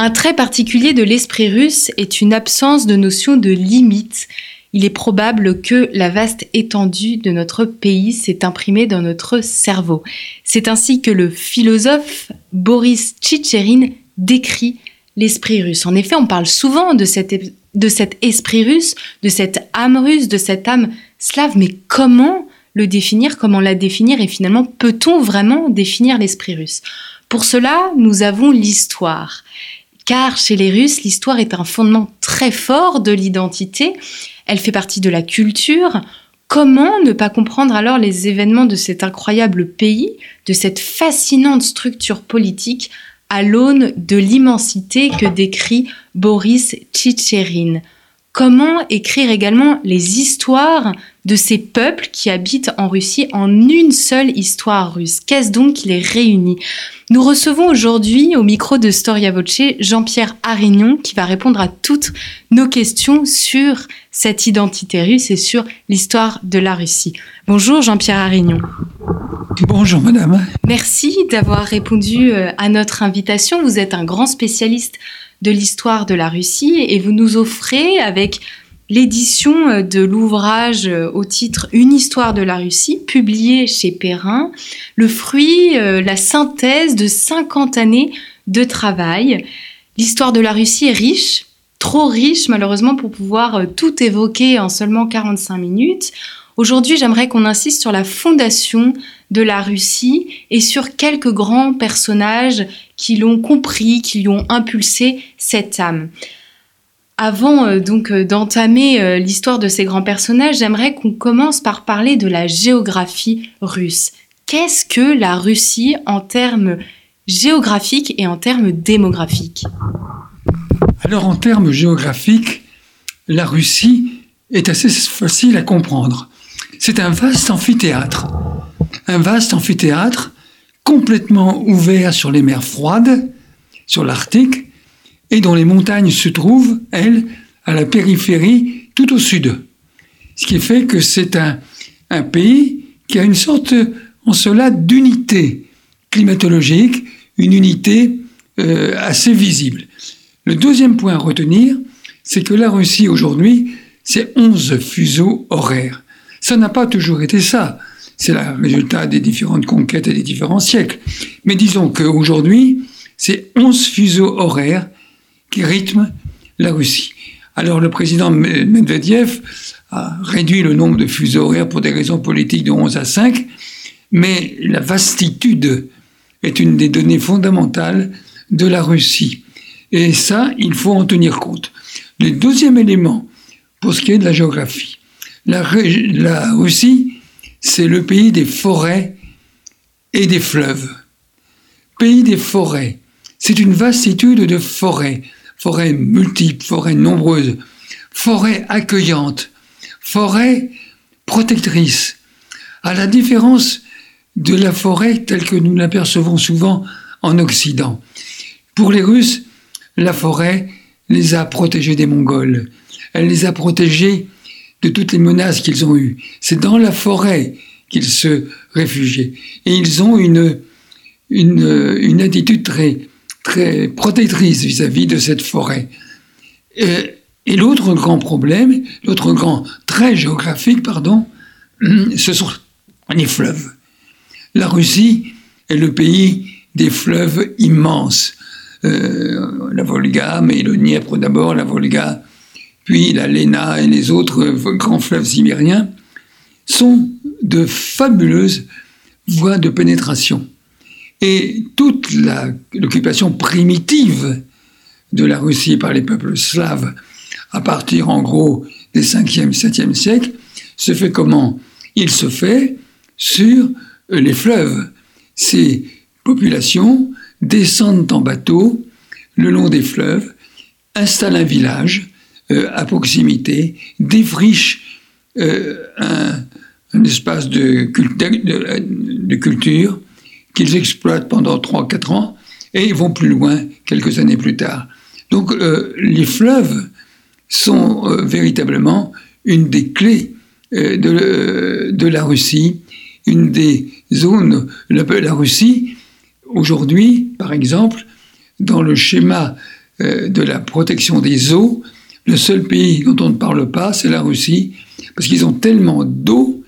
Un trait particulier de l'esprit russe est une absence de notion de limite. Il est probable que la vaste étendue de notre pays s'est imprimée dans notre cerveau. C'est ainsi que le philosophe Boris Tchitcherin décrit l'esprit russe. En effet, on parle souvent de, de cet esprit russe, de cette âme russe, de cette âme slave, mais comment le définir, comment la définir et finalement peut-on vraiment définir l'esprit russe? Pour cela, nous avons l'histoire car chez les Russes, l'histoire est un fondement très fort de l'identité, elle fait partie de la culture. Comment ne pas comprendre alors les événements de cet incroyable pays, de cette fascinante structure politique à l'aune de l'immensité que décrit Boris Tchitcherin Comment écrire également les histoires de ces peuples qui habitent en Russie en une seule histoire russe Qu'est-ce donc qui les réunit? Nous recevons aujourd'hui au micro de Storia Voce Jean-Pierre Arignon qui va répondre à toutes nos questions sur cette identité russe et sur l'histoire de la Russie. Bonjour Jean-Pierre Arignon. Bonjour madame. Merci d'avoir répondu euh, à notre invitation. Vous êtes un grand spécialiste de l'histoire de la Russie et vous nous offrez avec l'édition euh, de l'ouvrage euh, au titre Une histoire de la Russie, publié chez Perrin, le fruit, euh, la synthèse de 50 années de travail. L'histoire de la Russie est riche, trop riche malheureusement pour pouvoir tout évoquer en seulement 45 minutes. Aujourd'hui, j'aimerais qu'on insiste sur la fondation de la Russie et sur quelques grands personnages qui l'ont compris, qui lui ont impulsé cette âme. Avant euh, donc euh, d'entamer euh, l'histoire de ces grands personnages, j'aimerais qu'on commence par parler de la géographie russe. Qu'est-ce que la Russie en termes géographiques et en termes démographiques? Alors en termes géographiques, la Russie est assez facile à comprendre. C'est un vaste amphithéâtre. Un vaste amphithéâtre complètement ouvert sur les mers froides, sur l'Arctique, et dont les montagnes se trouvent, elles, à la périphérie, tout au sud. Ce qui fait que c'est un, un pays qui a une sorte, en cela, d'unité climatologique, une unité euh, assez visible. Le deuxième point à retenir, c'est que la Russie aujourd'hui, c'est 11 fuseaux horaires. Ça n'a pas toujours été ça. C'est le résultat des différentes conquêtes et des différents siècles. Mais disons qu'aujourd'hui, c'est 11 fuseaux horaires qui rythment la Russie. Alors le président Medvedev a réduit le nombre de fuseaux horaires pour des raisons politiques de 11 à 5, mais la vastitude est une des données fondamentales de la Russie. Et ça, il faut en tenir compte. Le deuxième élément, pour ce qui est de la géographie, la, Russie, c'est le pays des forêts et des fleuves. Pays des forêts, c'est une vastitude de forêts, forêts multiples, forêts nombreuses, forêts accueillantes, forêts protectrices. À la différence de la forêt telle que nous l'apercevons souvent en Occident. Pour les Russes, la forêt les a protégés des Mongols. Elle les a protégés de toutes les menaces qu'ils ont eues. C'est dans la forêt qu'ils se réfugiaient. Et ils ont une attitude très, très protectrice vis-à-vis de cette forêt. Et, l'autre grand problème, l'autre grand trait géographique, pardon, ce sont les fleuves. La Russie est le pays des fleuves immenses. Euh, la Volga, mais le Dniepr d'abord, la Volga, puis la Lena et les autres grands fleuves sibériens, sont de fabuleuses voies de pénétration. Et toute l'occupation primitive de la Russie par les peuples slaves, à partir en gros des 5e, 7e siècles, se fait comment? Il se fait sur les fleuves. Ces populations descendent en bateau le long des fleuves installe un village euh, à proximité, euh, un, espace de culture qu'ils exploitent pendant 3-4 ans et ils vont plus loin quelques années plus tard. Donc euh, les fleuves sont euh, véritablement une des clés euh, de, de, la Russie, une des zones, la, la Russie, aujourd'hui, par exemple, dans le schéma de la protection des eaux, le seul pays dont on ne parle pas, c'est la Russie, parce qu'ils ont tellement d'eau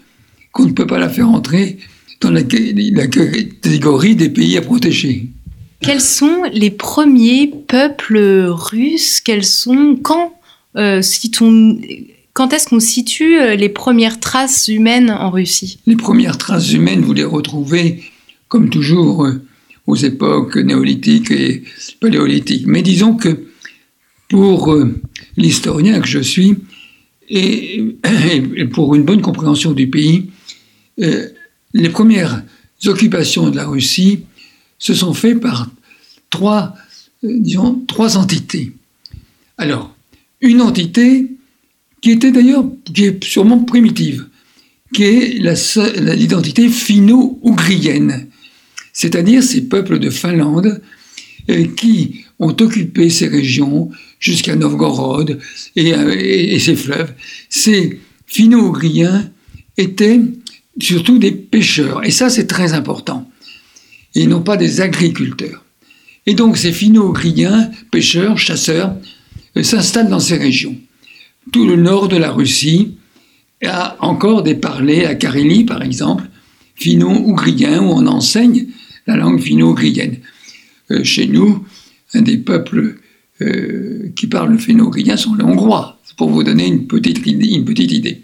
qu'on ne peut pas la faire entrer dans la, la catégorie des pays à protéger. Quels sont les premiers peuples russes? Quels sont quand euh, quand est-ce qu'on situe euh, les premières traces humaines en Russie? Les premières traces humaines, vous les retrouvez, comme toujours, euh, aux époques néolithiques et paléolithiques. Mais disons que pour l'historien que je suis, et, pour une bonne compréhension du pays, les premières occupations de la Russie se sont faites par trois, euh, trois entités. Alors, une entité qui était d'ailleurs, qui est sûrement primitive, qui est l'identité finno-ougrienne, c'est-à-dire ces peuples de Finlande euh, qui ont occupé ces régions jusqu'à Novgorod et, et, ses fleuves. Ces finno-ougriens étaient surtout des pêcheurs, et ça c'est très important, et non pas des agriculteurs. Et donc ces finno-ougriens, pêcheurs, chasseurs, euh, s'installent dans ces régions. Tout le nord de la Russie a encore des parlers, à Carélie par exemple, finno-ougriens, où on enseigne la langue finno-ougrienne. Euh, chez nous, un des peuples euh, qui parlent le finno-ougrien sont les Hongrois, pour vous donner une petite, une petite idée.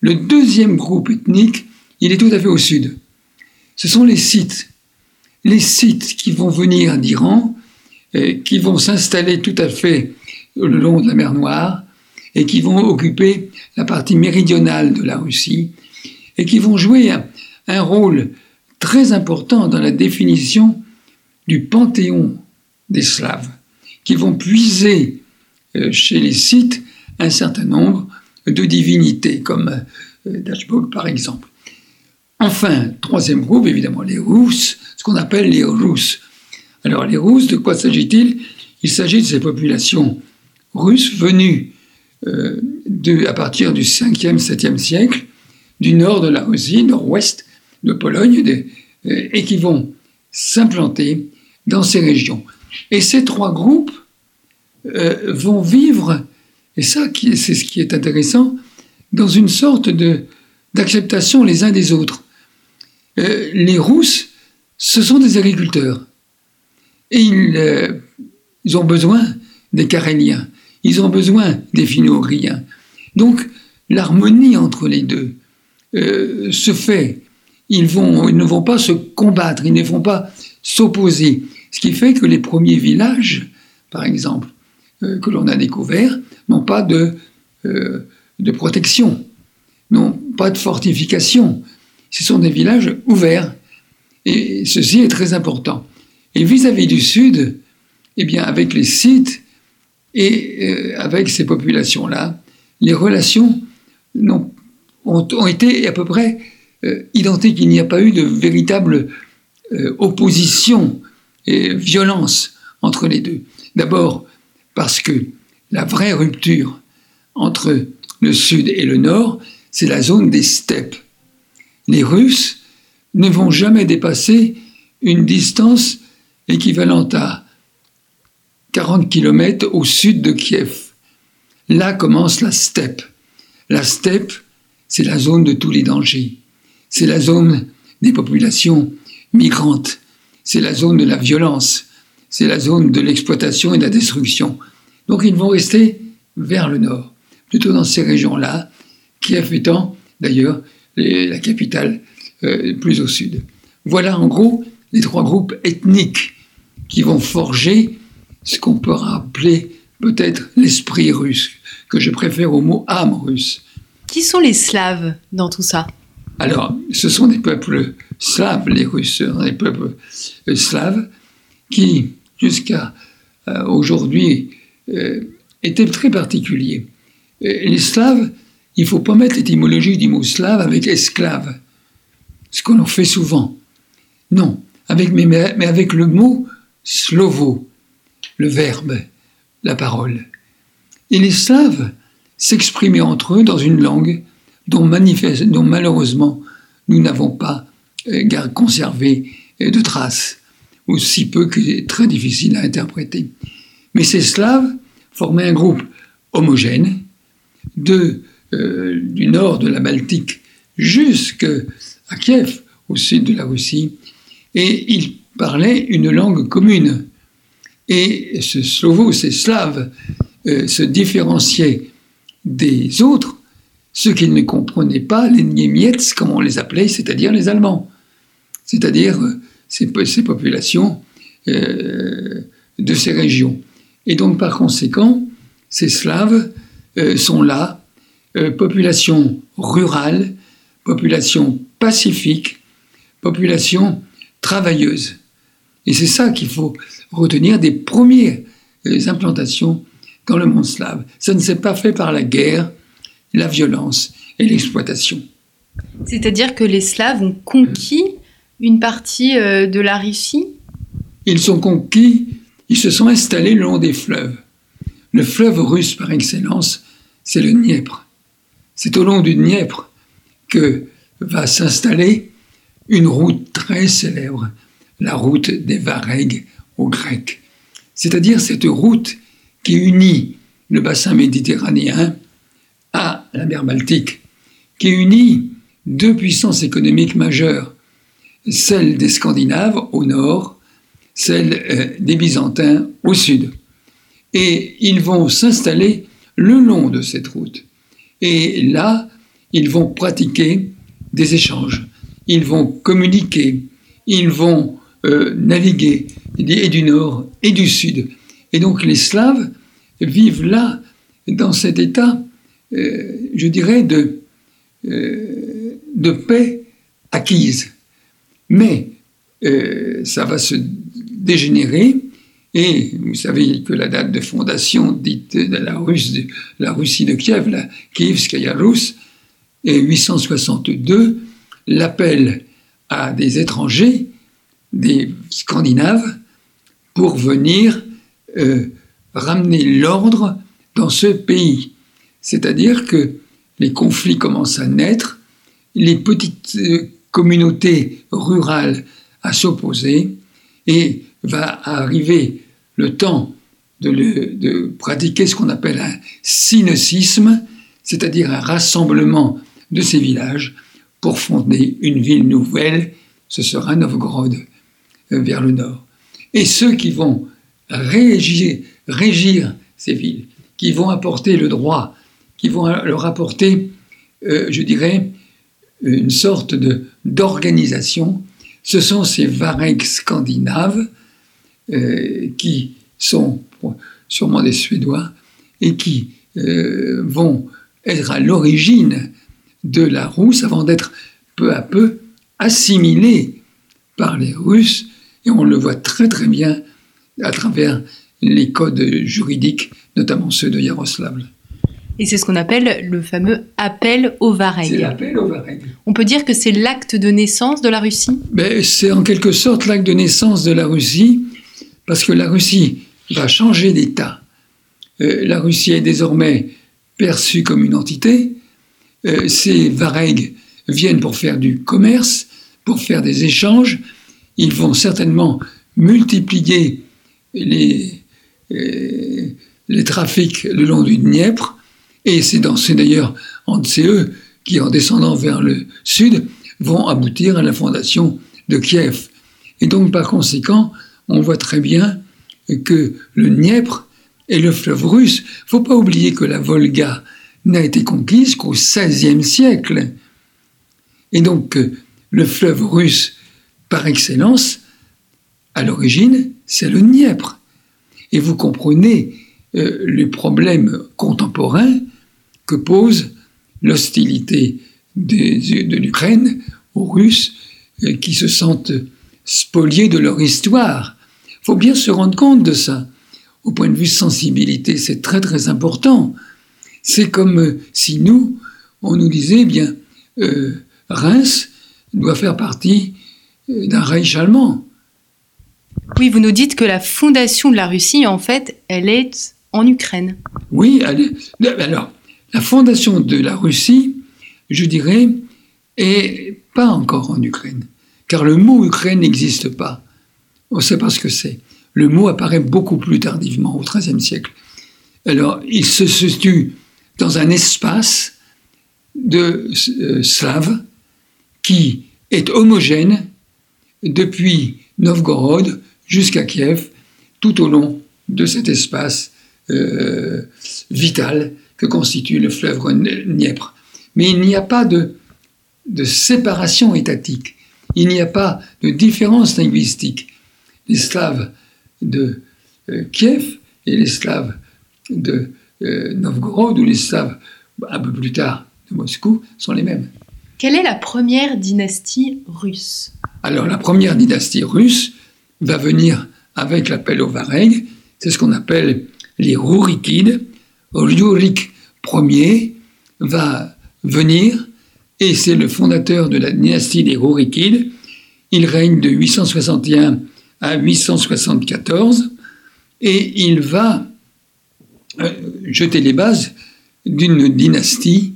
Le deuxième groupe ethnique, il est tout à fait au sud. Ce sont les sites. Les sites qui vont venir d'Iran, euh, qui vont s'installer tout à fait le long de la mer Noire, et qui vont occuper la partie méridionale de la Russie, et qui vont jouer un rôle très important dans la définition du panthéon des Slaves qui vont puiser euh, chez les Scythes un certain nombre de divinités, comme euh, Dashbog par exemple. Enfin, troisième groupe, évidemment, les Rousses, ce qu'on appelle les Rousses. Alors, les Rousses, de quoi s'agit-il? Il, s'agit de ces populations russes venues euh, à partir du 5e, 7e siècle, du nord de la Russie, nord-ouest de Pologne, de, et qui vont s'implanter dans ces régions. Et ces trois groupes euh, vont vivre, et ça c'est ce qui est intéressant, dans une sorte d'acceptation les uns des autres. Euh, les Rousses, ce sont des agriculteurs. Et ils, euh, ils ont besoin des Caréliens. Ils ont besoin des finno Donc, l'harmonie entre les deux se fait. Ils, vont, ne vont pas se combattre, ils ne vont pas s'opposer. Ce qui fait que les premiers villages, par exemple, euh, que l'on a découverts, n'ont pas de, euh, de protection, n'ont pas de fortification. Ce sont des villages ouverts. Et ceci est très important. Et vis-à-vis du Sud, eh bien, avec les sites et euh, avec ces populations-là, les relations ont, ont, été à peu près identiques. Il n'y a pas eu de véritable opposition et violence entre les deux. D'abord parce que la vraie rupture entre le sud et le nord, c'est la zone des steppes. Les Russes ne vont jamais dépasser une distance équivalente à 40 km au sud de Kiev. Là commence la steppe. La steppe, c'est la zone de tous les dangers. C'est la zone des populations migrantes c'est la zone de la violence, c'est la zone de l'exploitation et de la destruction. Donc ils vont rester vers le nord, plutôt dans ces régions-là, Kiev étant d'ailleurs la capitale euh, plus au sud. Voilà en gros les trois groupes ethniques qui vont forger ce qu'on peut rappeler peut-être l'esprit russe, que je préfère au mot âme russe. Qui sont les Slaves dans tout ça? Alors, ce sont des peuples slaves, les Russes, des peuples slaves qui, jusqu'à euh, aujourd'hui, était très particulier. Les Slaves, il ne faut pas mettre l'étymologie du mot slave avec esclave, ce qu'on en fait souvent. Non, avec, mais, avec le mot slovo, le verbe, la parole. Et les Slaves s'exprimaient entre eux dans une langue dont, malheureusement nous n'avons pas euh, conservé euh, de traces, aussi peu que très difficile à interpréter. Mais ces Slaves formaient un groupe homogène de, euh, du nord de la Baltique jusqu'à Kiev, au sud de la Russie, et ils parlaient une langue commune. Et ce slovo, ces slaves, se différenciaient des autres, ceux qu'ils ne comprenaient pas, les Niemiets, comme on les appelait, c'est-à-dire les Allemands, c'est-à-dire euh, ces, populations euh, de ces régions. Et donc, par conséquent, ces Slaves euh, sont là, population rurale, population pacifique, population travailleuse. Et c'est ça qu'il faut retenir des premières implantations dans le monde slave. Ça ne s'est pas fait par la guerre, la violence et l'exploitation. C'est-à-dire que les Slaves ont conquis une partie euh, de la Russie? Ils sont conquis, ils se sont installés le long des fleuves. Le fleuve russe par excellence, c'est le Dniepr. C'est au long du Dniepr que va s'installer une route très célèbre, la route des Varegs aux Grecs. C'est-à-dire cette route qui unit le bassin méditerranéen à la mer Baltique, qui unit deux puissances économiques majeures, celle des Scandinaves au nord, celle euh, des Byzantins au sud. Et ils vont s'installer le long de cette route. Et là, ils vont pratiquer des échanges, ils vont communiquer, ils vont euh, naviguer, et du nord et du sud. Et donc les Slaves vivent là, dans cet état, euh, je dirais, de, euh, de paix acquise. Mais ça va se dégénérer. Et vous savez que la date de fondation dite de la, Russie de Kiev, la Kievskaya Rus, est 862. L'appel à des étrangers, des Scandinaves, pour venir euh, ramener l'ordre dans ce pays. C'est-à-dire que les conflits commencent à naître, les petites euh, communautés rurales à s'opposer, et va arriver le temps de, pratiquer ce qu'on appelle un synocisme, c'est-à-dire un rassemblement de ces villages pour fonder une ville nouvelle, ce sera Novgorod, euh, vers le nord. Et ceux qui vont régir, ces villes, qui vont apporter le droit, qui vont leur apporter, euh, je dirais, une sorte d'organisation. Ce sont ces varegs scandinaves euh, qui sont sûrement des Suédois et qui euh, vont être à l'origine de la Rousse avant d'être peu à peu assimilés par les Russes. Et on le voit très très bien à travers les codes juridiques, notamment ceux de Yaroslavl. Et c'est ce qu'on appelle le fameux appel au Vareg. C'est l'appel au Vareg. On peut dire que c'est l'acte de naissance de la Russie? Ben, C'est en quelque sorte l'acte de naissance de la Russie, parce que la Russie va changer d'État. Euh, la Russie est désormais perçue comme une entité. Euh, ces Vareg viennent pour faire du commerce, pour faire des échanges. Ils vont certainement multiplier les, euh, trafics le long du Dniepr, et c'est d'ailleurs c'est eux qui, en descendant vers le sud, vont aboutir à la fondation de Kiev. Et donc, par conséquent, on voit très bien que le Dniepr est le fleuve russe. Il ne faut pas oublier que la Volga n'a été conquise qu'au XVIe siècle. Et donc, le fleuve russe, par excellence, à l'origine, c'est le Dniepr. Et vous comprenez euh, les problèmes contemporains que pose l'hostilité de l'Ukraine aux Russes euh, qui se sentent spoliés de leur histoire. Il faut bien se rendre compte de ça. au point de vue sensibilité, c'est très très important. C'est comme euh, si nous, on nous disait, eh bien, euh, Reims doit faire partie euh, d'un Reich allemand. Oui, vous nous dites que la fondation de la Russie, en fait, elle est en Ukraine. Oui, alors, la fondation de la Russie, je dirais, est pas encore en Ukraine, car le mot Ukraine n'existe pas. On ne sait pas ce que c'est. Le mot apparaît beaucoup plus tardivement, au XIIIe siècle. Alors, il se situe dans un espace de euh, Slaves qui est homogène depuis Novgorod jusqu'à Kiev, tout au long de cet espace euh, vital que constitue le fleuve Dniepr. Mais il n'y a pas de, de séparation étatique, il n'y a pas de différence linguistique. Les Slaves de euh, Kiev et les Slaves de euh, Novgorod ou les Slaves un peu plus tard de Moscou sont les mêmes. Quelle est la première dynastie russe? Alors la première dynastie russe va venir avec l'appel au Vareg, c'est ce qu'on appelle les Rourikides. Rurik Ier va venir et c'est le fondateur de la dynastie des Rourikides. Il règne de 861 à 874 et il va euh, jeter les bases d'une dynastie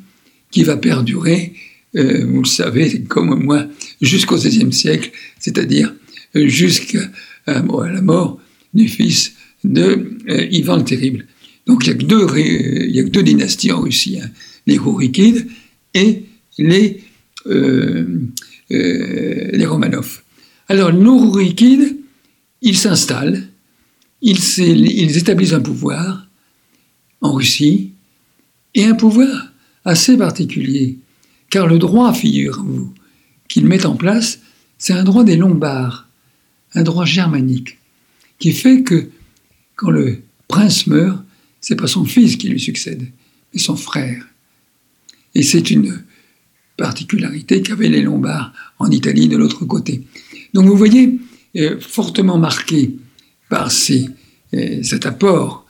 qui va perdurer, euh, vous le savez comme moi, jusqu'au XVIe siècle, c'est-à-dire euh, jusqu'à la mort du fils de Ivan le Terrible. Donc il n'y a, que deux, dynasties en Russie, hein. les Rourikides et les, les Romanov. Alors, les Rourikides, ils s'installent, ils, établissent un pouvoir en Russie, et un pouvoir assez particulier, car le droit, figurez-vous, qu'ils mettent en place, c'est un droit des Lombards, un droit germanique, qui fait que quand le prince meurt, c'est pas son fils qui lui succède, mais son frère. Et c'est une particularité qu'avaient les Lombards en Italie de l'autre côté. Donc vous voyez, fortement marqué par euh, cet apport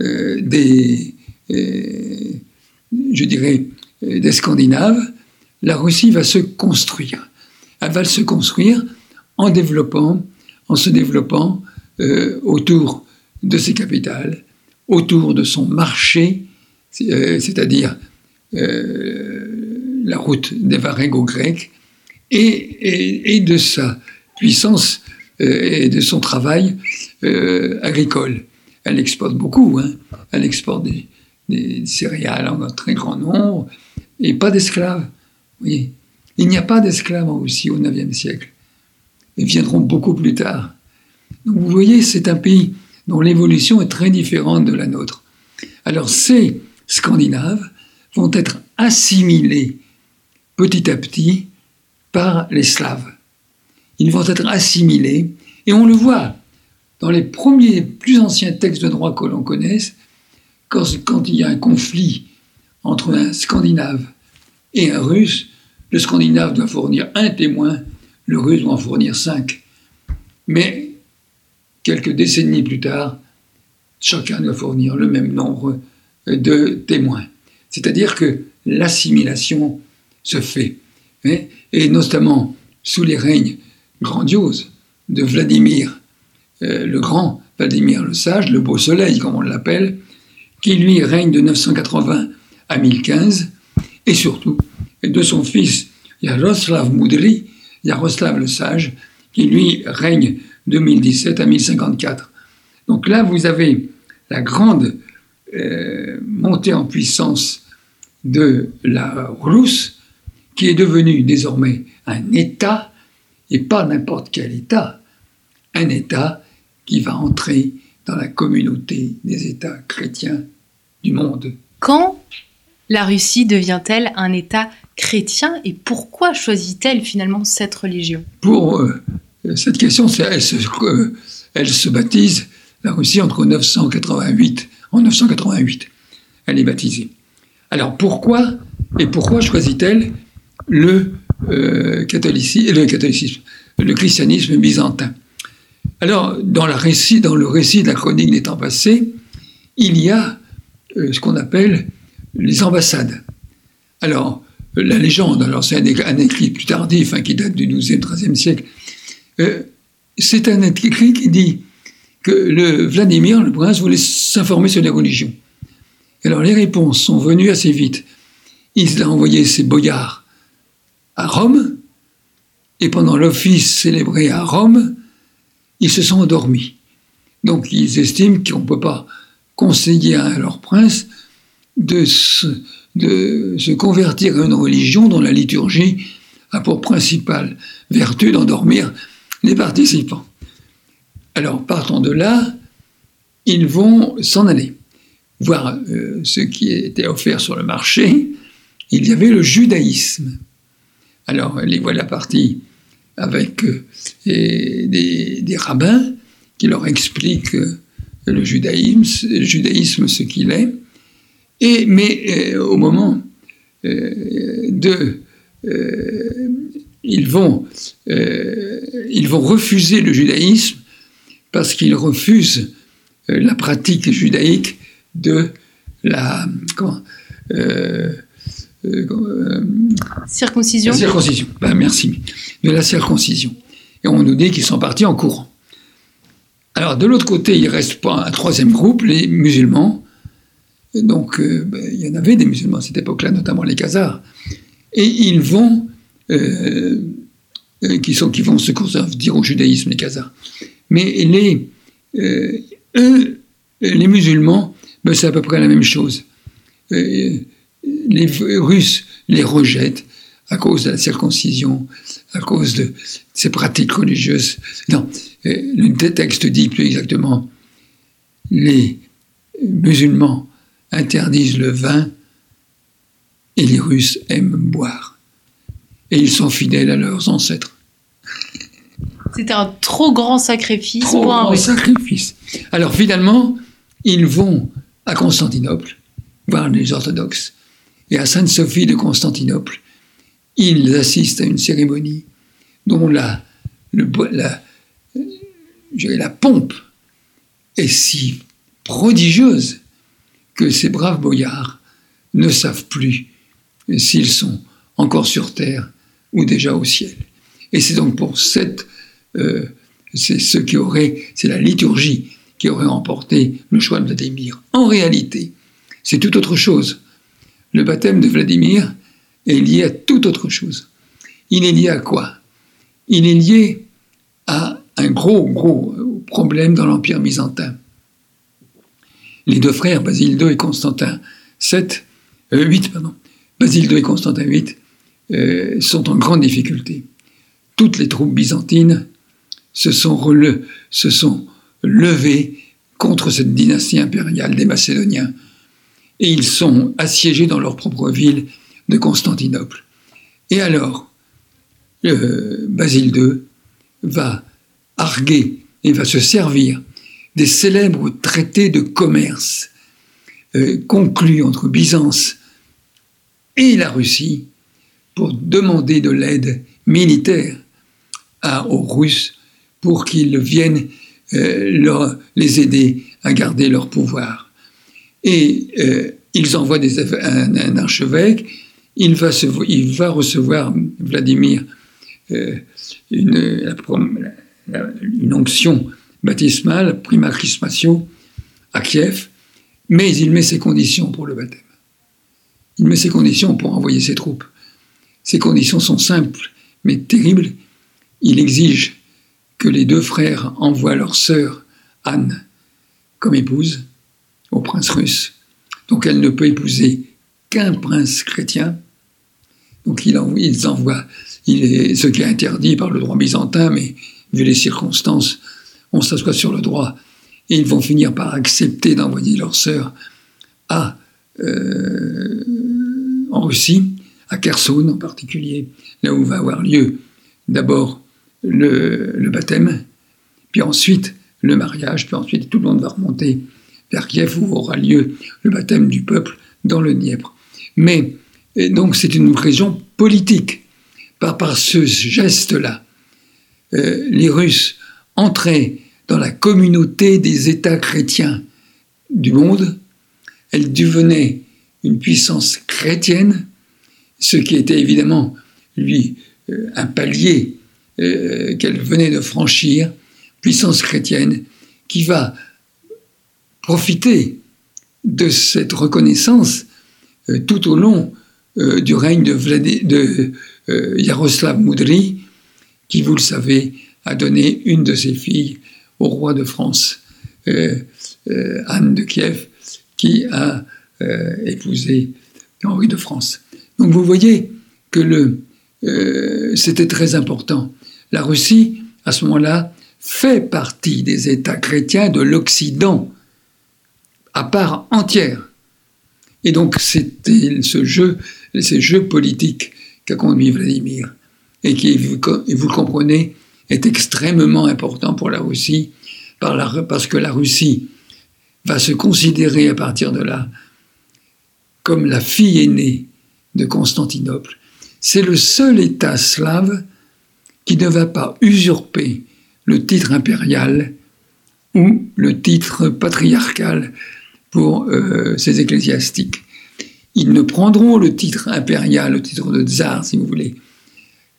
euh, des, euh, je dirais, des Scandinaves, la Russie va se construire. Elle va se construire en développant, en se développant autour de ses capitales, autour de son marché, c'est-à-dire la route des Varégos grecs, et, de sa puissance euh, et de son travail euh, agricole. Elle exporte beaucoup, hein. elle exporte des, céréales en très grand nombre, et pas d'esclaves. Oui. Il n'y a pas d'esclaves aussi au IXe siècle. Ils viendront beaucoup plus tard. Donc vous voyez, c'est un pays dont l'évolution est très différente de la nôtre. Alors ces Scandinaves vont être assimilés petit à petit par les Slaves ils vont être assimilés. Et on le voit dans les premiers, plus anciens textes de droit que l'on connaisse, quand, quand il y a un conflit entre un Scandinave et un Russe, le Scandinave doit fournir un témoin, le Russe doit en fournir cinq. Mais quelques décennies plus tard, chacun doit fournir le même nombre de témoins. C'est-à-dire que l'assimilation se fait. Hein, et notamment sous les règnes grandiose de Vladimir euh, le Grand, Vladimir le Sage, le Beau Soleil comme on l'appelle, qui lui règne de 980 à 1015, et surtout de son fils Yaroslav Moudry, Yaroslav le Sage, qui lui règne de 1017 à 1054. Donc là, vous avez la grande euh, montée en puissance de la Russe, qui est devenue désormais un État et pas n'importe quel État, un État qui va entrer dans la communauté des États chrétiens du monde. Quand la Russie devient-elle un État chrétien et pourquoi choisit-elle finalement cette religion? Pour euh, cette question, elle se, euh, elle se baptise, la Russie, entre 988, en 988. Elle est baptisée. Alors pourquoi et pourquoi choisit-elle le, euh, le christianisme byzantin. Alors, dans, le récit de la chronique des temps passés, il y a euh, ce qu'on appelle les ambassades. Alors, la légende, alors c'est un, écrit plus tardif, hein, qui date du XIIe, XIIIe siècle, euh, c'est un écrit qui dit que le Vladimir, le prince, voulait s'informer sur les religions. Alors les réponses sont venues assez vite. Il a envoyé ses boyards à Rome, et pendant l'office célébré à Rome, ils se sont endormis. Donc ils estiment qu'on ne peut pas conseiller à leur prince de se, convertir à une religion dont la liturgie a pour principale vertu d'endormir les participants. Alors, partant de là, ils vont s'en aller, voir euh, ce qui était offert sur le marché. Il y avait le judaïsme. Alors, les voilà partis avec euh, des, rabbins qui leur expliquent euh, le judaïsme, ce qu'il est. Et, mais au moment de ils vont, ils vont refuser le judaïsme parce qu'ils refusent euh, la pratique judaïque de la euh, euh, circoncision. circoncision. Ben, merci. De la circoncision. Et on nous dit qu'ils sont partis en courant. Alors de l'autre côté, il reste pas un troisième groupe, les musulmans. donc ben, il y en avait des musulmans à cette époque-là, notamment les Khazars. Et ils vont, qui, sont, qui vont se dire au judaïsme, les Khazars. Mais les, euh, eux, les musulmans, ben c'est à peu près la même chose. Les Russes les rejettent à cause de la circoncision, à cause de ces pratiques religieuses. Non, euh, le texte dit plus exactement, les musulmans interdisent le vin et les Russes aiment boire. Et ils sont fidèles à leurs ancêtres. C'était un trop grand sacrifice trop pour un grand sacrifice. Alors finalement, ils vont à Constantinople voir les orthodoxes. Et à Sainte-Sophie de Constantinople, ils assistent à une cérémonie dont la, la, la pompe est si prodigieuse que ces braves boyards ne savent plus s'ils sont encore sur terre ou déjà au ciel. Et c'est donc pour cette euh, c'est ce qui aurait, c'est la liturgie qui aurait emporté le choix de Vladimir. En réalité, c'est tout autre chose. Le baptême de Vladimir est lié à tout autre chose. Il est lié à quoi? Il est lié à un gros, gros problème dans l'Empire byzantin. Les deux frères, Basile II et Constantin 7, 8, euh, pardon, Basile II et Constantin 8, euh, sont en grande difficulté. Toutes les troupes byzantines se sont, se sont levés contre cette dynastie impériale des Macédoniens. Et ils sont assiégés dans leur propre ville de Constantinople. Et alors, Basile II va arguer et va se servir des célèbres traités de commerce euh, conclus entre Byzance et la Russie pour demander de l'aide militaire aux Russes pour qu'ils viennent euh, les aider à garder leur pouvoir. Et euh, ils envoient un, archevêque, il va, recevoir Vladimir euh, une, onction baptismale, prima chrismatio, à Kiev, mais il met ses conditions pour le baptême. Il met ses conditions pour envoyer ses troupes. Ces conditions sont simples, mais terribles. Il exige que les deux frères envoient leur sœur Anne comme épouse au prince russe. Donc elle ne peut épouser qu'un prince chrétien. Donc ils envoient, il est, ce qui est interdit par le droit byzantin, mais vu les circonstances, on s'assoit sur le droit. Et ils vont finir par accepter d'envoyer leur sœur à, euh, en Russie, à Kherson en particulier, là où va avoir lieu d'abord le, baptême, puis ensuite le mariage, puis ensuite tout le monde va remonter vers Kiev où aura lieu le baptême du peuple dans le Dniepr. Mais donc c'est une région politique. Par, par ce geste-là, euh, les Russes entraient dans la communauté des États chrétiens du monde. Elle devenait une puissance chrétienne, ce qui était évidemment, lui, euh, un palier euh, qu'elle venait de franchir, puissance chrétienne, qui va profiter de cette reconnaissance euh, tout au long du règne de, de Yaroslav Moudry, qui, vous le savez, a donné une de ses filles au roi de France, Anne de Kiev, qui a épousé Henri de France. Donc vous voyez que euh, c'était très important. La Russie, à ce moment-là, fait partie des États chrétiens de l'Occident, à part entière. Et donc c'était ce jeu, ces qu'a conduit Vladimir, et qui, vous, vous le comprenez, est extrêmement important pour la Russie, parce que la Russie va se considérer à partir de là comme la fille aînée de Constantinople c'est le seul État slave qui ne va pas usurper le titre impérial ou le titre patriarcal pour euh, ses ecclésiastiques. Ils ne prendront le titre impérial, le titre de tsar, si vous voulez,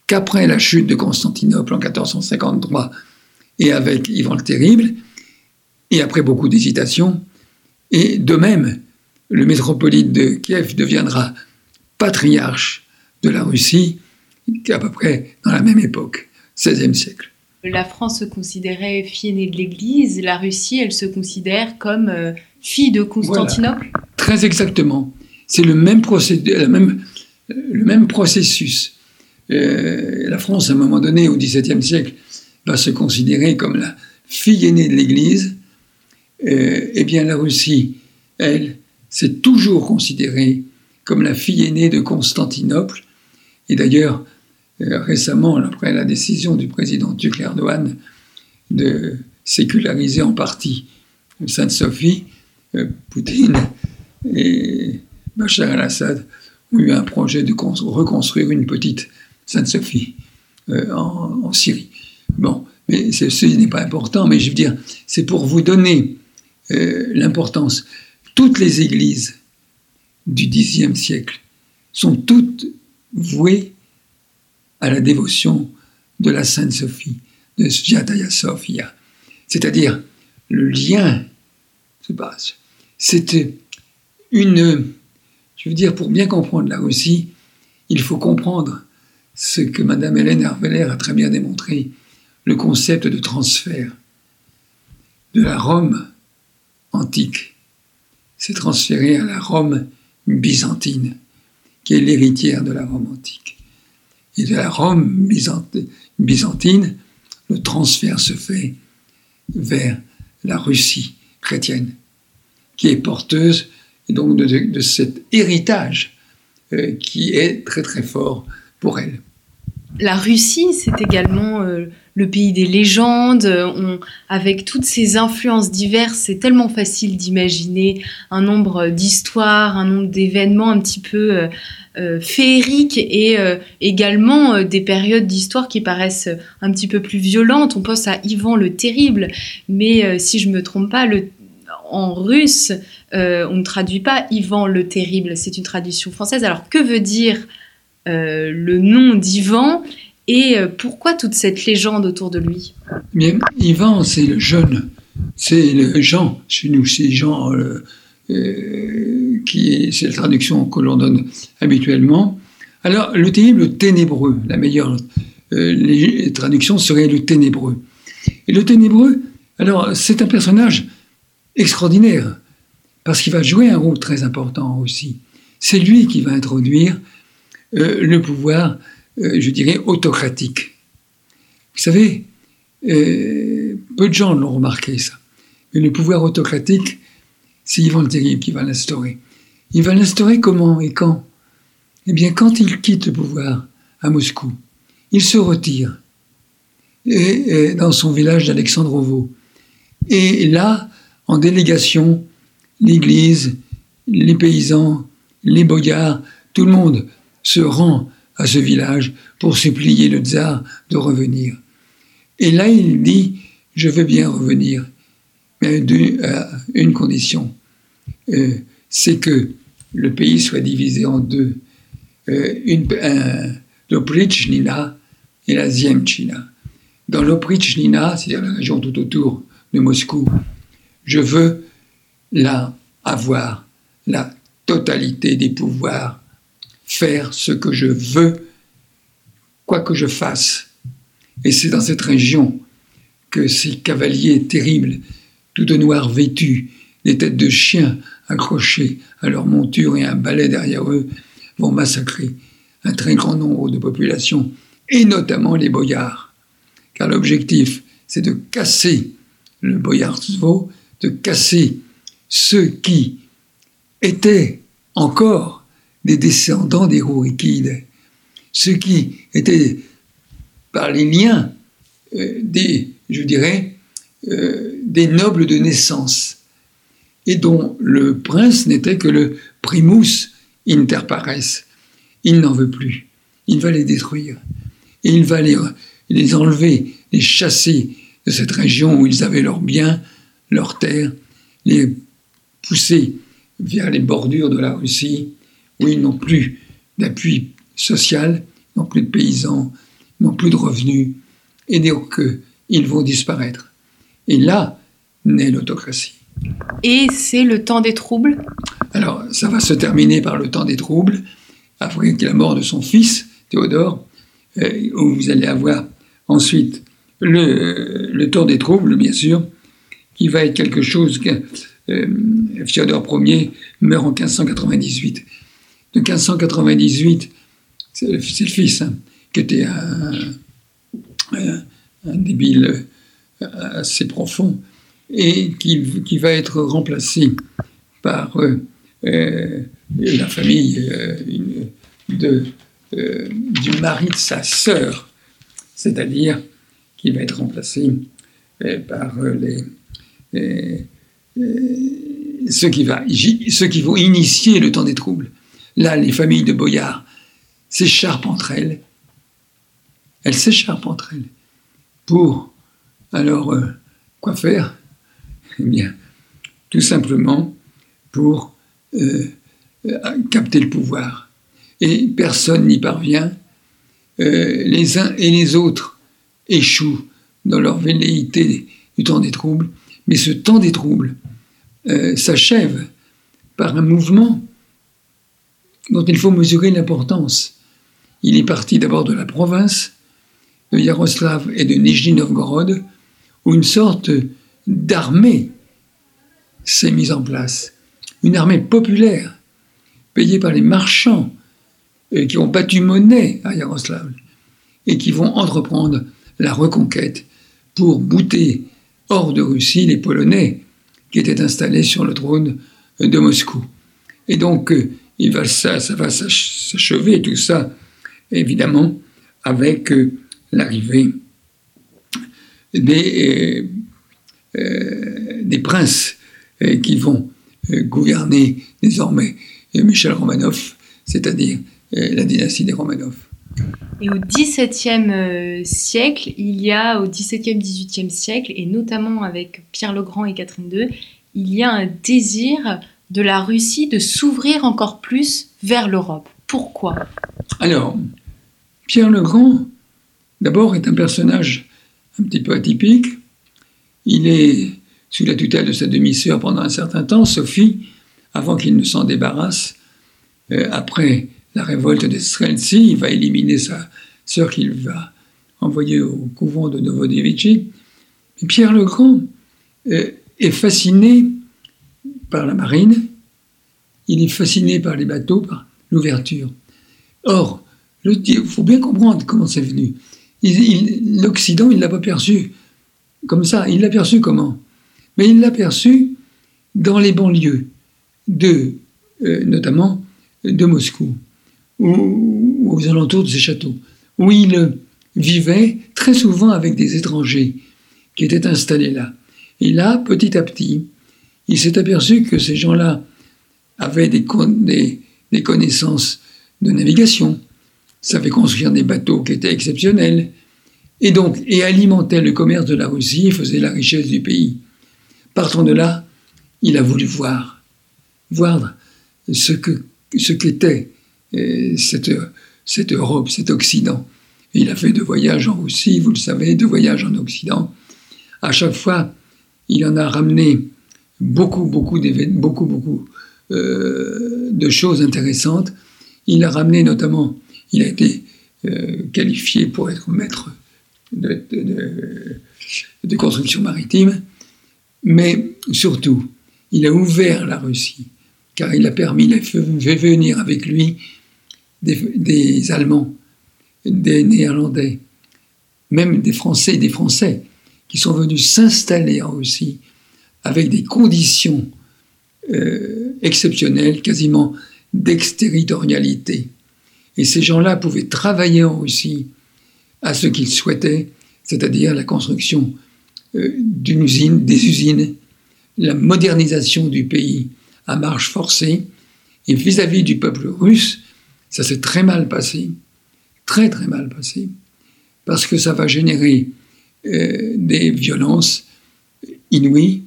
qu'après la chute de Constantinople en 1453 et avec Ivan le Terrible, et après beaucoup d'hésitations. Et de même, le métropolite de Kiev deviendra patriarche de la Russie, à peu près dans la même époque, 16e siècle. La France se considérait fille de l'Église, la Russie, elle se considère comme euh, fille de Constantinople Très exactement. C'est le même, processus. Euh, la France, à un moment donné, au XVIIe siècle, va se considérer comme la fille aînée de l'Église. Euh, eh bien, la Russie, elle, s'est toujours considérée comme la fille aînée de Constantinople, et d'ailleurs, euh, récemment, après la décision du président Turc Erdogan de séculariser en partie Sainte-Sophie, Poutine et Bachar al-Assad ont eu un projet de reconstruire une petite Sainte-Sophie euh, en, Syrie. Bon, mais ce n'est pas important, mais je veux dire, c'est pour vous donner l'importance. Toutes les églises du Xe siècle sont toutes voué à la dévotion de la Sainte Sophie, de Sviataya Sophia. C'est-à-dire, le lien se passe. C'était une. Je veux dire, pour bien comprendre la Russie, il faut comprendre ce que Madame Hélène Herveler a très bien démontré, le concept de transfert de la Rome antique. C'est transféré à la Rome byzantine qui est l'héritière de la Rome antique. Et de la Rome byzantine, le transfert se fait vers la Russie chrétienne, qui est porteuse donc de, cet héritage euh, qui est très très fort pour elle. La Russie, c'est également euh, le pays des légendes. avec toutes ces influences diverses, c'est tellement facile d'imaginer un nombre d'histoires, un nombre d'événements un petit peu euh, féeriques et également des périodes d'histoire qui paraissent un petit peu plus violentes. On pense à Ivan le Terrible, mais si je me trompe pas, en russe, on ne traduit pas Ivan le Terrible, c'est une traduction française. Alors que veut dire euh, le nom d'Ivan et euh, pourquoi toute cette légende autour de lui? Ivan, c'est le jeune, c'est le Jean, chez nous, c'est Jean, euh, qui est, c'est la traduction que l'on donne habituellement. Alors, le terrible, le ténébreux, la meilleure traduction serait le ténébreux. Et le ténébreux, alors, c'est un personnage extraordinaire, parce qu'il va jouer un rôle très important aussi. C'est lui qui va introduire euh, le pouvoir, euh, je dirais, autocratique. Vous savez, euh, peu de gens l'ont remarqué ça. Mais le pouvoir autocratique, c'est Ivan le Terrible qui va l'instaurer. Il va l'instaurer comment et quand? Eh bien, quand il quitte le pouvoir à Moscou, il se retire et, dans son village d'Alexandrovo. Et là, en délégation, l'Église, les paysans, les boyards, tout le monde se rend à ce village pour supplier le tsar de revenir. Et là, il dit je veux bien revenir, mais à une condition, euh, c'est que le pays soit divisé en deux. Euh, l'Oprichnina et la Ziemchina. Dans l'Oprichnina, c'est-à-dire la région tout autour de Moscou, je veux là avoir la totalité des pouvoirs, faire ce que je veux, quoi que je fasse. Et c'est dans cette région que ces cavaliers terribles, tout de noir vêtus, des têtes de chiens accrochées à leur monture et un balai derrière eux, vont massacrer un très grand nombre de populations, et notamment les boyards. Car l'objectif, c'est de casser le boyarstvo, de casser ceux qui étaient encore des descendants des Rourikides, ceux qui étaient par les liens euh, des, je dirais, euh, des nobles de naissance, et dont le prince n'était que le primus inter pares. Il n'en veut plus. Il va les détruire. Et il va les, les enlever, les chasser de cette région où ils avaient leurs biens, leurs terres, les pousser vers les bordures de la Russie, où ils n'ont plus d'appui social, n'ont plus de paysans, n'ont plus de revenus, et donc euh, ils vont disparaître. Et là naît l'autocratie. Et c'est le temps des troubles? Alors, ça va se terminer par le temps des troubles, après la mort de son fils, Théodore, euh, où vous allez avoir ensuite le, le temps des troubles, bien sûr, qui va être quelque chose que euh, Fiodor Ier meurt en 1598. De 1598, c'est le, fils hein, qui était un, débile euh, assez profond et qui, va être remplacé par euh, la famille de, du mari de sa sœur, c'est-à-dire qui va être remplacé par les, ceux qui, va, ceux qui vont initier le temps des troubles. Là, les familles de boyards s'écharpent entre elles. Elles s'écharpent entre elles. Pour, alors, euh, quoi faire? Eh bien, tout simplement pour euh, euh, capter le pouvoir. Et personne n'y parvient. les uns et les autres échouent dans leur velléité du temps des troubles. Mais ce temps des troubles euh, s'achève par un mouvement dont il faut mesurer l'importance. Il est parti d'abord de la province, de Yaroslav et de Nijni Novgorod, où une sorte d'armée s'est mise en place. Une armée populaire, payée par les marchands euh, qui ont battu monnaie à Yaroslav et qui vont entreprendre la reconquête pour bouter hors de Russie les Polonais qui était installé sur le trône de Moscou. Et donc, euh, il va, ça, ça va s'achever, tout ça, évidemment, avec euh, l'arrivée des, euh, des princes qui vont gouverner désormais Michel Romanov, c'est-à-dire la dynastie des Romanov. Et au XVIIe euh, siècle, il y a au XVIIe, XVIIIe siècle, et notamment avec Pierre le Grand et Catherine II, il y a un désir de la Russie de s'ouvrir encore plus vers l'Europe. Pourquoi? Alors, Pierre le Grand, d'abord, est un personnage un petit peu atypique. Il est sous la tutelle de sa demi-sœur pendant un certain temps, Sophie, avant qu'il ne s'en débarrasse. Euh, après la révolte de Streltsy, il va éliminer sa sœur qu'il va envoyer au couvent de Novodevitchi. Pierre le Grand euh, est fasciné par la marine, il est fasciné par les bateaux, par l'ouverture. Or, il faut bien comprendre comment c'est venu. L'Occident, il ne l'a pas perçu comme ça. Il l'a perçu comment? Mais il l'a perçu dans les banlieues, de, euh, notamment de Moscou ou aux alentours de ces châteaux, où il vivait très souvent avec des étrangers qui étaient installés là. Et là, petit à petit, il s'est aperçu que ces gens-là avaient des, connaissances de navigation, savaient construire des bateaux qui étaient exceptionnels, et donc et alimentait le commerce de la Russie et faisait la richesse du pays. Partant de là, il a voulu voir, voir ce ce qu'était cette, cette Europe, cet Occident. il a fait deux voyages en Russie, vous le savez, deux voyages en Occident. À chaque fois, il en a ramené beaucoup, beaucoup beaucoup, beaucoup euh, de choses intéressantes. Il a ramené notamment, il a été euh, qualifié pour être maître de, de, construction maritime, mais surtout, il a ouvert la Russie, car il a permis, a fait venir avec lui des, Allemands, des Néerlandais, même des Français, des Français, qui sont venus s'installer en Russie avec des conditions euh, exceptionnelles, quasiment d'exterritorialité. Et ces gens-là pouvaient travailler en Russie à ce qu'ils souhaitaient, c'est-à-dire la construction euh, d'une usine, des usines, la modernisation du pays à marche forcée. Et vis-à-vis du peuple russe, ça s'est très mal passé, très très mal passé, parce que ça va générer euh, des violences inouïes.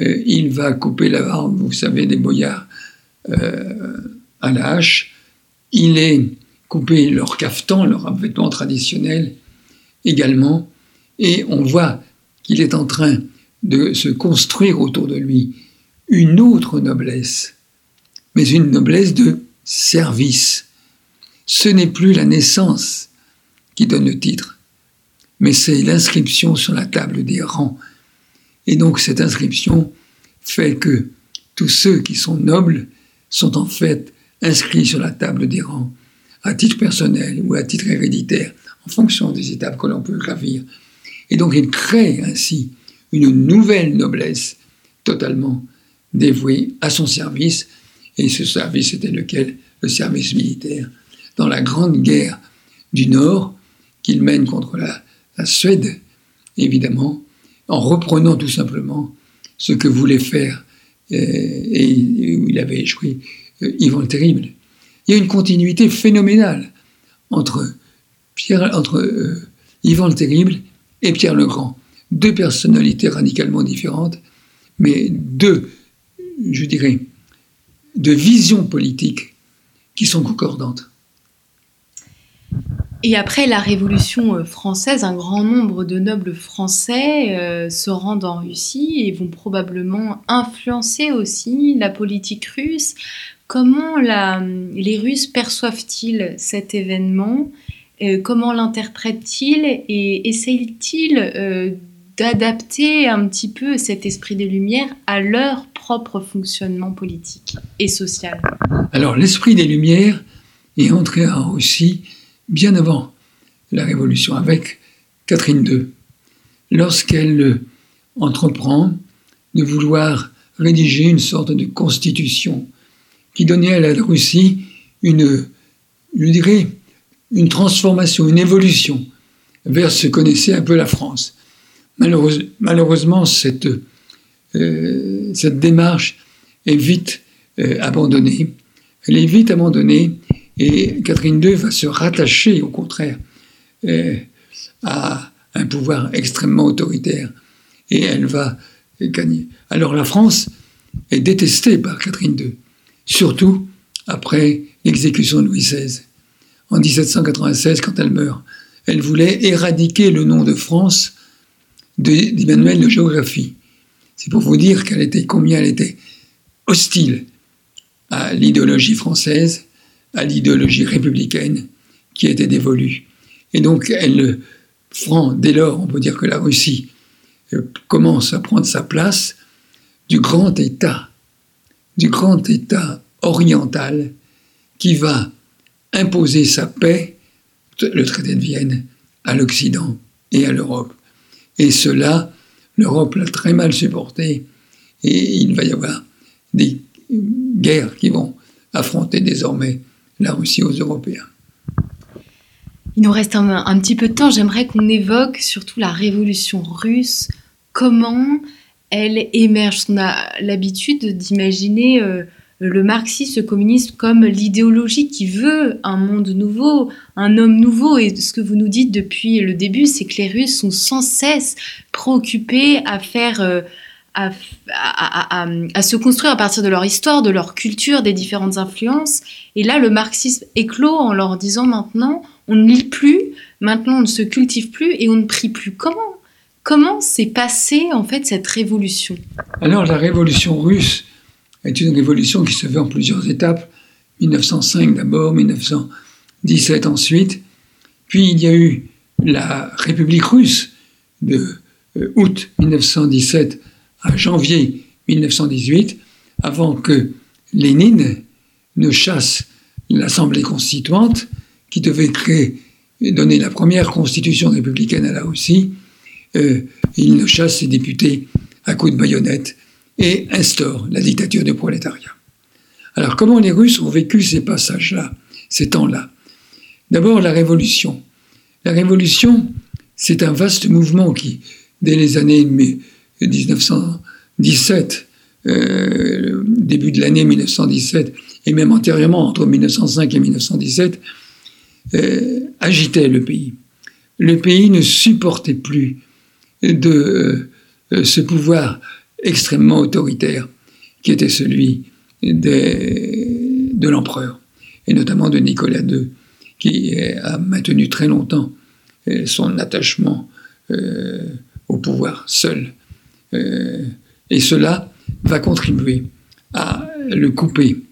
Euh, il va couper la barbe, vous savez, des boyards à la hache. Il est couper leur cafetan, leur vêtement traditionnel également, et on voit qu'il est en train de se construire autour de lui une autre noblesse, mais une noblesse de service. Ce n'est plus la naissance qui donne le titre, mais c'est l'inscription sur la table des rangs. Et donc cette inscription fait que tous ceux qui sont nobles sont en fait inscrits sur la table des rangs à titre personnel ou à titre héréditaire, en fonction des étapes que l'on peut gravir. Et donc il crée ainsi une nouvelle noblesse totalement dévouée à son service, et ce service était lequel? Le service militaire. Dans la grande guerre du Nord qu'il mène contre la, Suède, évidemment, en reprenant tout simplement ce que voulait faire, euh, et où il avait échoué, euh, Yvan le Terrible. Il y a une continuité phénoménale entre, Pierre, entre euh, Yvan le Terrible et Pierre le Grand. Deux personnalités radicalement différentes, mais deux, je dirais, deux visions politiques qui sont concordantes. Et après la Révolution euh, française, un grand nombre de nobles français euh, se rendent en Russie et vont probablement influencer aussi la politique russe. Comment les Russes perçoivent-ils cet événement? Euh, Comment l'interprètent-ils? Et essayent-ils d'adapter un petit peu cet esprit des Lumières à leur propre fonctionnement politique et social? Alors l'esprit des Lumières est entré en Russie bien avant la Révolution, avec Catherine II, lorsqu'elle entreprend de vouloir rédiger une sorte de constitution qui donnait à la Russie une, je dirais, une transformation, une évolution vers ce que connaissait un peu la France. malheureusement, cette, euh, cette démarche est vite euh, abandonnée. Elle est vite abandonnée et Catherine II va se rattacher, au contraire, euh, à un pouvoir extrêmement autoritaire et elle va gagner. Alors la France est détestée par Catherine II surtout après l'exécution de Louis XVI. En 1796, quand elle meurt, elle voulait éradiquer le nom de France des manuels de géographie. C'est pour vous dire qu'elle était combien elle était hostile à l'idéologie française, à l'idéologie républicaine qui était dévolue. Et donc, elle prend, dès lors, on peut dire que la Russie euh, commence à prendre sa place du grand État du grand État oriental qui va imposer sa paix, le traité de Vienne, à l'Occident et à l'Europe. Et cela, l'Europe l'a très mal supporté, et il va y avoir des guerres qui vont affronter désormais la Russie aux Européens. Il nous reste un, petit peu de temps, j'aimerais qu'on évoque surtout la révolution russe, comment elle émerge? On a l'habitude d'imaginer euh, le marxisme, le communisme comme l'idéologie qui veut un monde nouveau, un homme nouveau. Et ce que vous nous dites depuis le début, c'est que les Russes sont sans cesse préoccupés à faire... Euh, à, se construire à partir de leur histoire, de leur culture, des différentes influences. Et là, le marxisme éclot en leur disant maintenant, on ne lit plus, maintenant on ne se cultive plus et on ne prie plus. Comment Comment s'est passée en fait cette révolution? Alors la révolution russe est une révolution qui se fait en plusieurs étapes. 1905 d'abord, 1917 ensuite. Puis il y a eu la République russe de euh, août 1917 à janvier 1918, avant que Lénine ne chasse l'Assemblée constituante qui devait créer donner la première constitution républicaine à la Russie euh, il ne chasse ses députés à coups de baïonnette et instaure la dictature du prolétariat. Alors comment les Russes ont vécu ces passages-là, ces temps-là? D'abord la révolution. La révolution, c'est un vaste mouvement qui, dès les années 1917, euh, début de l'année 1917, et même antérieurement, entre 1905 et 1917, euh, agitait le pays. Le pays ne supportait plus de euh, ce pouvoir extrêmement autoritaire qui était celui de l'empereur, et notamment de Nicolas II, qui a maintenu très longtemps son attachement au pouvoir seul. Et cela va contribuer à le couper.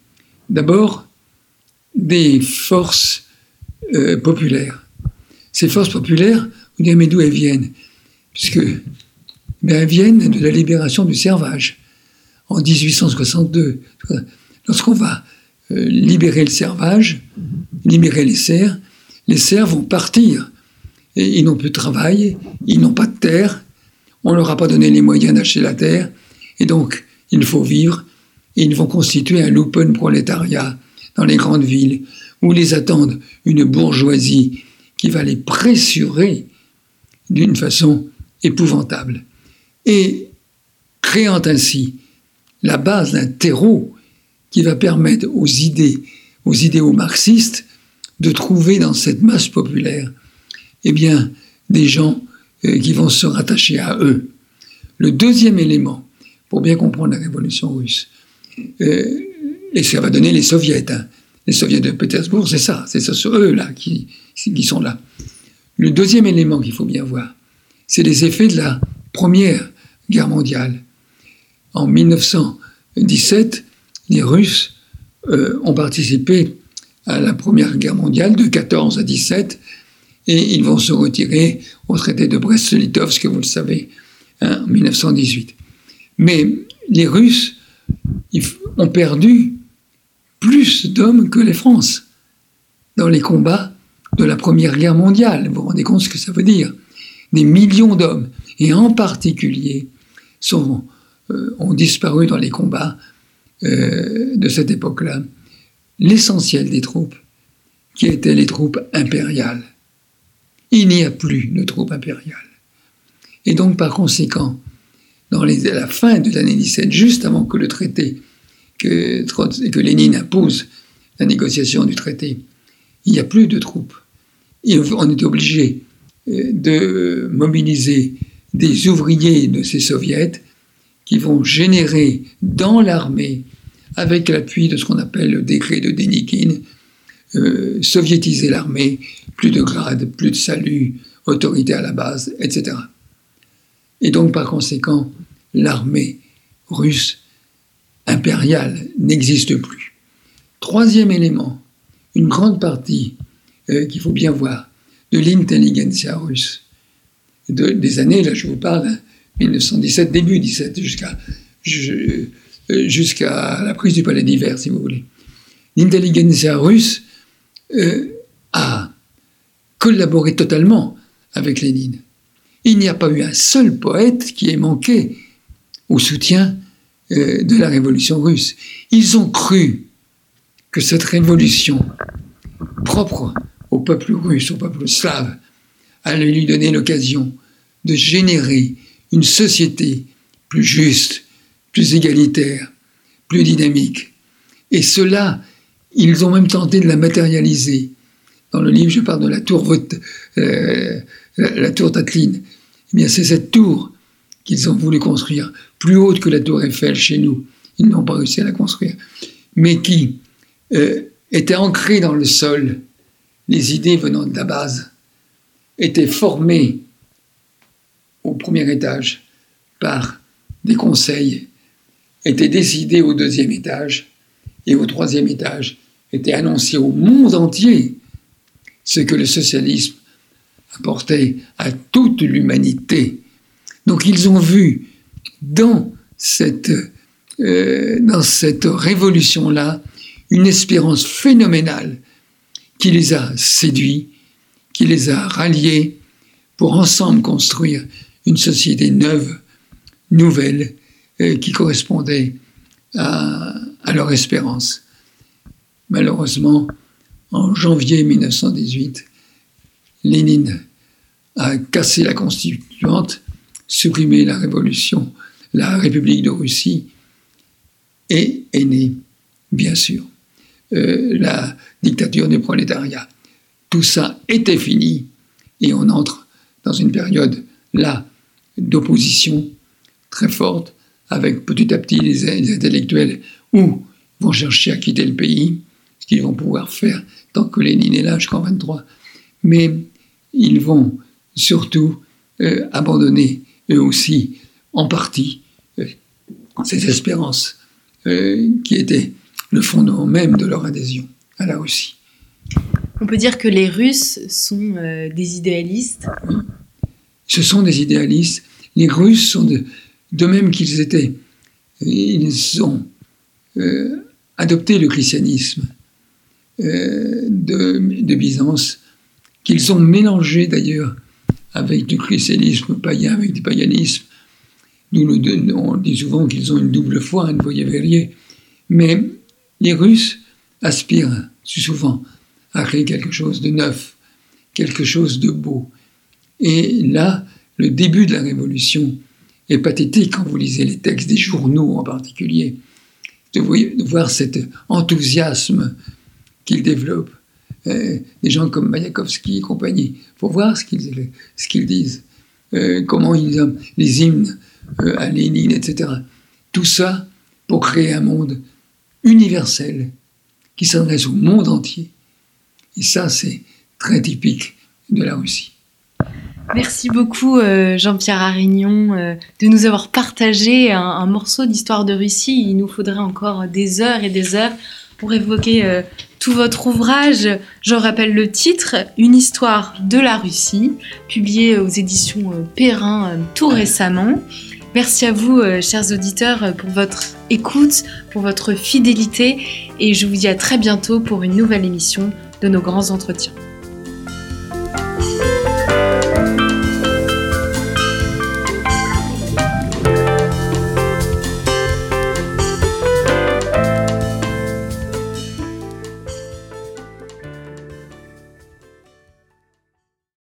D'abord, des forces populaires. Ces forces populaires, vous direz, mais d'où elles viennent? Puisque ben, elles viennent de la libération du servage en 1862. Lorsqu'on va euh, libérer le servage, libérer les serfs, les serfs vont partir. Ils n'ont plus de travail, ils n'ont pas de terre, on ne leur a pas donné les moyens d'acheter la terre, et donc il faut vivre, et ils vont constituer un loupen prolétariat dans les grandes villes, où les attendent une bourgeoisie qui va les pressurer d'une façon épouvantable. Et créant ainsi la base d'un terreau qui va permettre aux idées, aux idéaux marxistes, de trouver dans cette masse populaire, eh bien, des gens qui vont se rattacher à eux. Le deuxième élément, pour bien comprendre la révolution russe, euh, et ça va donner les soviets, hein. les soviets de Pétersbourg, c'est ça, c'est eux là qui, qui sont là. Le deuxième élément qu'il faut bien voir, c'est les effets de la Première Guerre mondiale. En 1917, les Russes euh, ont participé à la Première Guerre mondiale de 14 à 17 et ils vont se retirer au traité de Brest-Litovsk, vous le savez, hein, en 1918. Mais les Russes ont perdu plus d'hommes que les France dans les combats de la Première Guerre mondiale. Vous vous rendez compte ce que ça veut dire? Des millions d'hommes, et en particulier, euh, ont disparu dans les combats euh, de cette époque-là, l'essentiel des troupes, qui étaient les troupes impériales. Il n'y a plus de troupes impériales. Et donc, par conséquent, dans les, à la fin de l'année 17, juste avant que le traité, que, Lénine impose la négociation du traité, il n'y a plus de troupes. On est obligé de mobiliser des ouvriers de ces soviets qui vont générer dans l'armée, avec l'appui de ce qu'on appelle le décret de Denikin, euh, soviétiser l'armée, plus de grades, plus de salut, autorité à la base, etc. Et donc par conséquent, l'armée russe impériale n'existe plus. Troisième élément, une grande partie euh, qu'il faut bien voir, de l'intelligentsia russe. des années, là je vous parle, 1917, début 17, jusqu'à euh, jusqu'à la prise du palais d'hiver, si vous voulez. L'intelligentsia russe a collaboré totalement avec Lénine. Il n'y a pas eu un seul poète qui ait manqué au soutien euh, de la révolution russe. Ils ont cru que cette révolution propre au peuple russe, au peuple slave, allait lui donner l'occasion de générer une société plus juste, plus égalitaire, plus dynamique. Et cela, ils ont même tenté de la matérialiser. Dans le livre, je parle de la tour, euh, la, tour. Eh bien, c'est cette tour qu'ils ont voulu construire, plus haute que la tour Eiffel chez nous. Ils n'ont pas réussi à la construire. Mais qui euh, était ancrée dans le sol. Les idées venant de la base étaient formées au premier étage par des conseils, étaient décidées au deuxième étage et au troisième étage était annoncé au monde entier ce que le socialisme apportait à toute l'humanité. Donc ils ont vu dans cette, euh, cette révolution-là une espérance phénoménale qui les a séduits, qui les a ralliés pour ensemble construire une société neuve, nouvelle, euh, qui correspondait à, à leur espérance. Malheureusement, en janvier 1918, Lénine a cassé la constituante, supprimé la révolution, la République de Russie, et est née, bien sûr, euh, la dictature du prolétariat. Tout ça était fini et on entre dans une période là d'opposition très forte avec petit à petit les, intellectuels ou vont chercher à quitter le pays, ce qu'ils vont pouvoir faire tant que Lénine est là jusqu'en 23. Mais ils vont surtout euh, abandonner eux aussi en partie euh, ces espérances qui étaient le fondement même de leur adhésion à la Russie. On peut dire que les Russes sont euh, des idéalistes. Ce sont des idéalistes. Les Russes sont de, même qu'ils étaient. Ils ont euh, adopté le christianisme euh, de, Byzance, qu'ils ont mélangé d'ailleurs avec du christianisme païen, avec du paganisme. Nous, on dit souvent qu'ils ont une double foi, un voyez verrier. Mais les Russes aspirent souvent à créer quelque chose de neuf, quelque chose de beau. Et là, le début de la révolution est pathétique quand vous lisez les textes des journaux en particulier, de, voir cet enthousiasme qu'ils développent. Euh, des gens comme Mayakovsky et compagnie, faut voir ce qu'ils disent, euh, comment ils ont les hymnes euh, à Lénine, etc. Tout ça pour créer un monde universel qui s'adresse au monde entier. Et ça, c'est très typique de la Russie. Merci beaucoup euh, Jean-Pierre Arignon euh, de nous avoir partagé un, morceau d'histoire de Russie. Il nous faudrait encore des heures et des heures pour évoquer euh, tout votre ouvrage. Je rappelle le titre, Une histoire de la Russie, publié aux éditions Perrin tout récemment. Merci à vous, chers auditeurs, pour votre écoute, pour votre fidélité et je vous dis à très bientôt pour une nouvelle émission de nos grands entretiens.